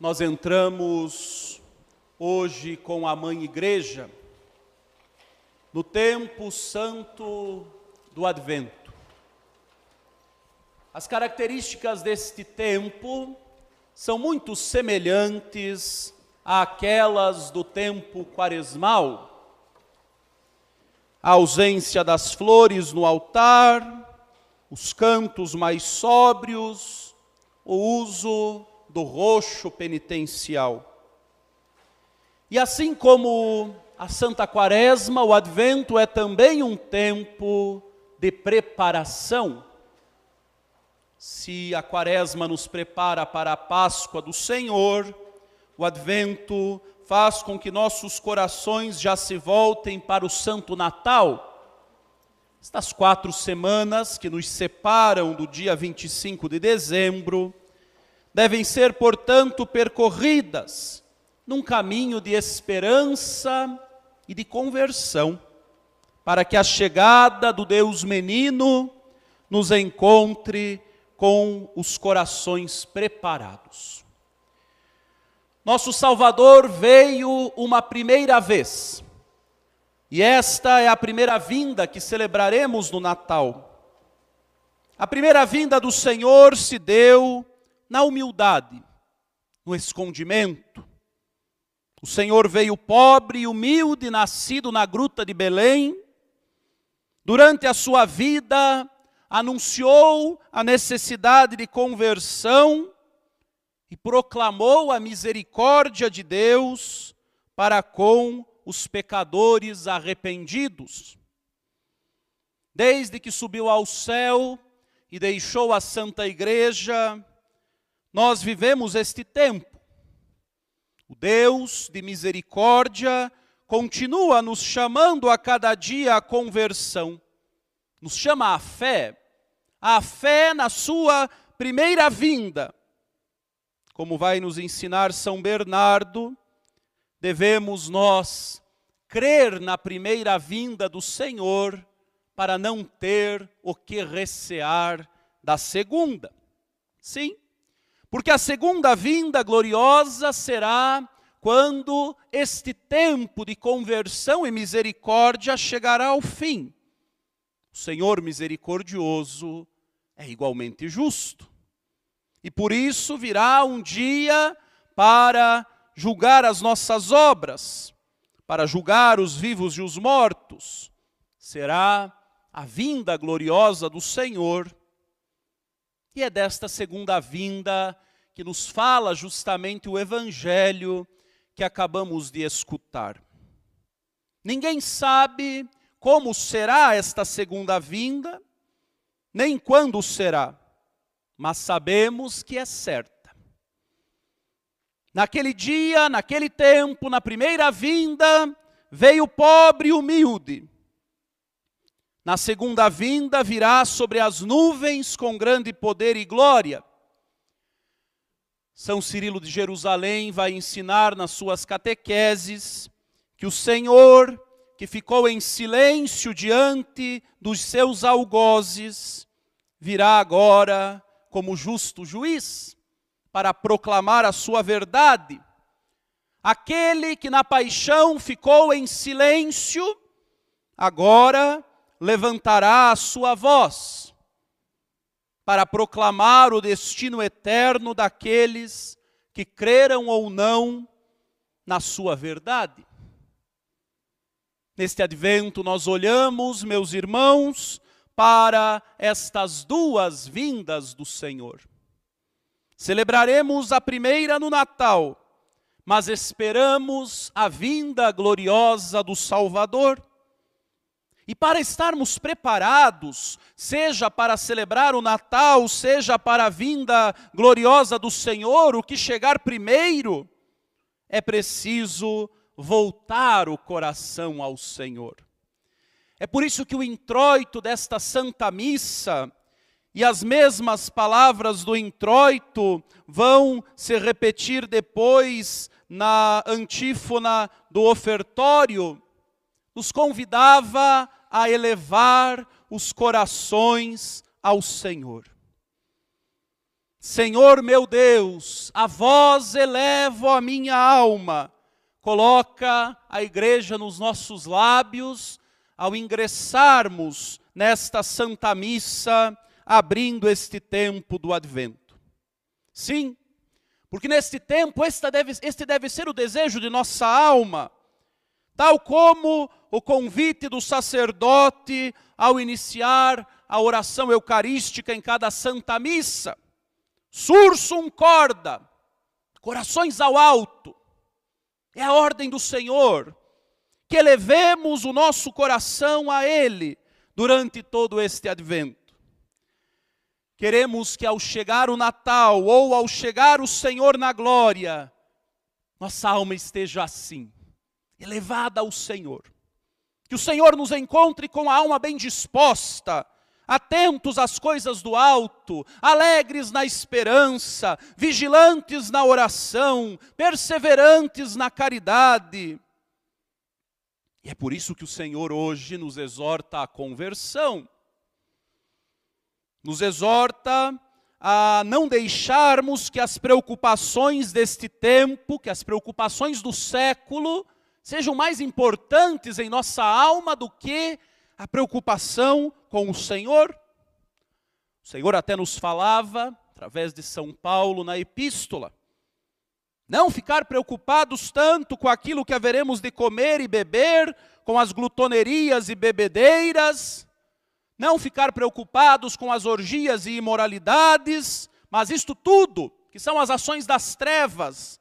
Nós entramos hoje com a Mãe Igreja no tempo santo do Advento. As características deste tempo são muito semelhantes àquelas do tempo quaresmal. A ausência das flores no altar, os cantos mais sóbrios, o uso do roxo penitencial. E assim como a Santa Quaresma, o Advento é também um tempo de preparação. Se a Quaresma nos prepara para a Páscoa do Senhor, o Advento faz com que nossos corações já se voltem para o Santo Natal. Estas quatro semanas que nos separam do dia 25 de dezembro, devem ser, portanto, percorridas num caminho de esperança e de conversão, para que a chegada do Deus menino nos encontre com os corações preparados. Nosso Salvador veio uma primeira vez, e esta é a primeira vinda que celebraremos no Natal. A primeira vinda do Senhor se deu na humildade, no escondimento. O Senhor veio pobre e humilde, nascido na gruta de Belém. Durante a sua vida, anunciou a necessidade de conversão e proclamou a misericórdia de Deus para com os pecadores arrependidos. Desde que subiu ao céu e deixou a Santa Igreja, nós vivemos este tempo. O Deus de misericórdia continua nos chamando a cada dia à conversão. Nos chama à fé, a fé na sua primeira vinda. Como vai nos ensinar São Bernardo, devemos nós crer na primeira vinda do Senhor para não ter o que recear da segunda. Sim, porque a segunda vinda gloriosa será quando este tempo de conversão e misericórdia chegará ao fim. O Senhor misericordioso é igualmente justo. E por isso virá um dia para julgar as nossas obras, para julgar os vivos e os mortos. Será a vinda gloriosa do Senhor é desta segunda vinda que nos fala justamente o evangelho que acabamos de escutar. Ninguém sabe como será esta segunda vinda, nem quando será, mas sabemos que é certa. Naquele dia, naquele tempo, na primeira vinda, veio pobre e humilde na segunda vinda virá sobre as nuvens com grande poder e glória. São Cirilo de Jerusalém vai ensinar nas suas catequeses que o Senhor, que ficou em silêncio diante dos seus algozes, virá agora como justo juiz para proclamar a sua verdade. Aquele que na paixão ficou em silêncio, agora levantará a sua voz para proclamar o destino eterno daqueles que creram ou não na sua verdade. Neste advento, nós olhamos, meus irmãos, para estas duas vindas do Senhor. Celebraremos a primeira no Natal, mas esperamos a vinda gloriosa do Salvador. E para estarmos preparados, seja para celebrar o Natal, seja para a vinda gloriosa do Senhor, o que chegar primeiro, é preciso voltar o coração ao Senhor. É por isso que o introito desta Santa Missa e as mesmas palavras do introito vão se repetir depois na antífona do ofertório, nos convidava a elevar os corações ao Senhor. Senhor meu Deus, a vós elevo a minha alma. Coloca a igreja nos nossos lábios ao ingressarmos nesta Santa Missa, abrindo este tempo do Advento. Sim, porque neste tempo este deve, este deve ser o desejo de nossa alma, tal como o convite do sacerdote ao iniciar a oração eucarística em cada Santa Missa. Sursum corda, corações ao alto, é a ordem do Senhor, que elevemos o nosso coração a Ele durante todo este advento. Queremos que ao chegar o Natal ou ao chegar o Senhor na glória, nossa alma esteja assim, elevada ao Senhor. Que o Senhor nos encontre com a alma bem disposta, atentos às coisas do alto, alegres na esperança, vigilantes na oração, perseverantes na caridade. E é por isso que o Senhor hoje nos exorta à conversão nos exorta a não deixarmos que as preocupações deste tempo, que as preocupações do século, sejam mais importantes em nossa alma do que a preocupação com o Senhor. O Senhor até nos falava, através de São Paulo, na epístola, não ficar preocupados tanto com aquilo que haveremos de comer e beber, com as glutonerias e bebedeiras, não ficar preocupados com as orgias e imoralidades, mas isto tudo, que são as ações das trevas,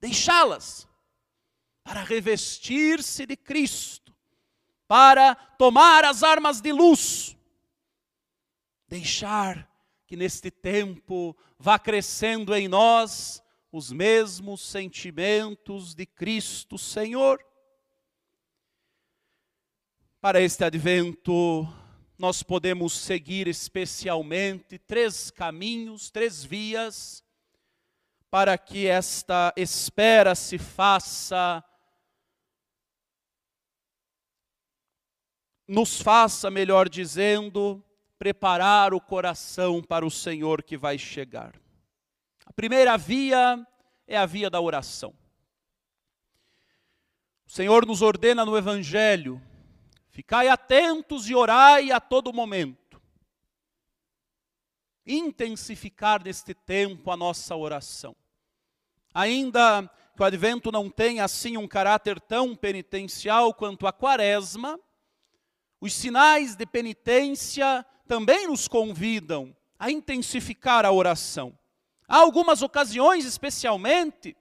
deixá-las para revestir-se de Cristo, para tomar as armas de luz, deixar que neste tempo vá crescendo em nós os mesmos sentimentos de Cristo Senhor. Para este advento, nós podemos seguir especialmente três caminhos, três vias, para que esta espera se faça, nos faça, melhor dizendo, preparar o coração para o Senhor que vai chegar. A primeira via é a via da oração. O Senhor nos ordena no Evangelho Ficai atentos e orai a todo momento. Intensificar neste tempo a nossa oração. Ainda que o advento não tenha assim um caráter tão penitencial quanto a quaresma, os sinais de penitência também nos convidam a intensificar a oração. Há algumas ocasiões, especialmente,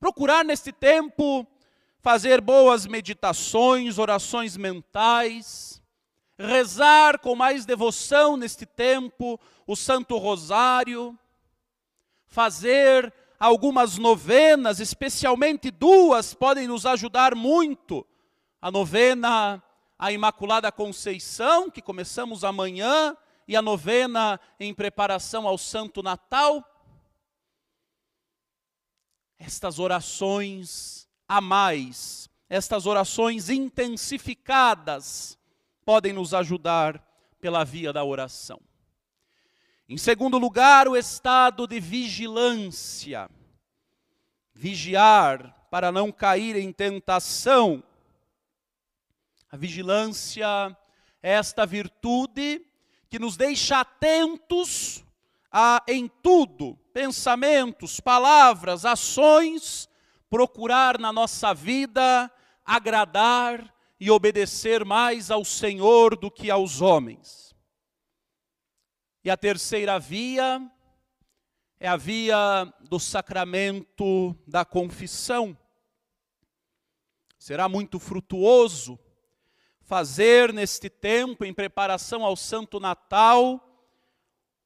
procurar neste tempo fazer boas meditações, orações mentais, rezar com mais devoção neste tempo o Santo Rosário, fazer algumas novenas, especialmente duas, podem nos ajudar muito. A novena à Imaculada Conceição, que começamos amanhã, e a novena em preparação ao Santo Natal. Estas orações a mais. Estas orações intensificadas podem nos ajudar pela via da oração. Em segundo lugar, o estado de vigilância. Vigiar para não cair em tentação. A vigilância esta virtude que nos deixa atentos a, em tudo, pensamentos, palavras, ações procurar na nossa vida agradar e obedecer mais ao Senhor do que aos homens. E a terceira via é a via do sacramento da confissão. Será muito frutuoso fazer neste tempo, em preparação ao Santo Natal,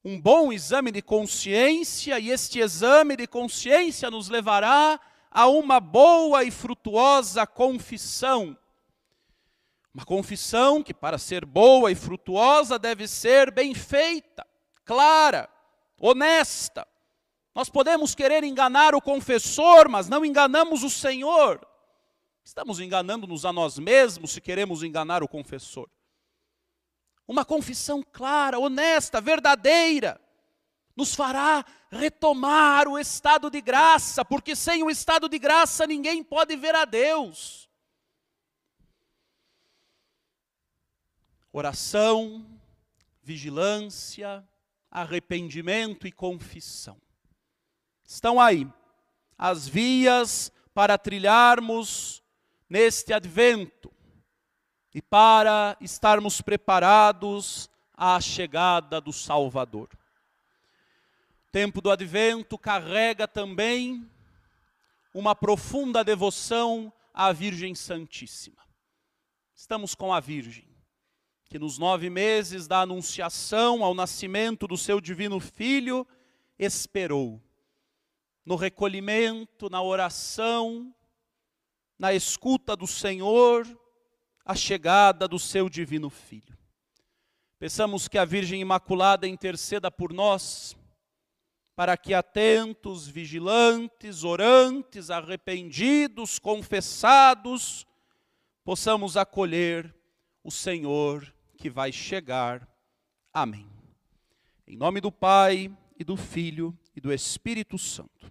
um bom exame de consciência, e este exame de consciência nos levará a uma boa e frutuosa confissão. Uma confissão que, para ser boa e frutuosa, deve ser bem feita, clara, honesta. Nós podemos querer enganar o confessor, mas não enganamos o Senhor. Estamos enganando-nos a nós mesmos se queremos enganar o confessor. Uma confissão clara, honesta, verdadeira, nos fará retomar o estado de graça, porque sem o estado de graça ninguém pode ver a Deus. Oração, vigilância, arrependimento e confissão. Estão aí as vias para trilharmos neste advento e para estarmos preparados à chegada do Salvador. O tempo do advento carrega também uma profunda devoção à Virgem Santíssima. Estamos com a Virgem, que nos nove meses da anunciação ao nascimento do seu divino Filho, esperou no recolhimento, na oração, na escuta do Senhor, a chegada do seu divino Filho. Peçamos que a Virgem Imaculada interceda por nós, para que atentos, vigilantes, orantes, arrependidos, confessados, possamos acolher o Senhor que vai chegar. Amém. Em nome do Pai, e do Filho, e do Espírito Santo.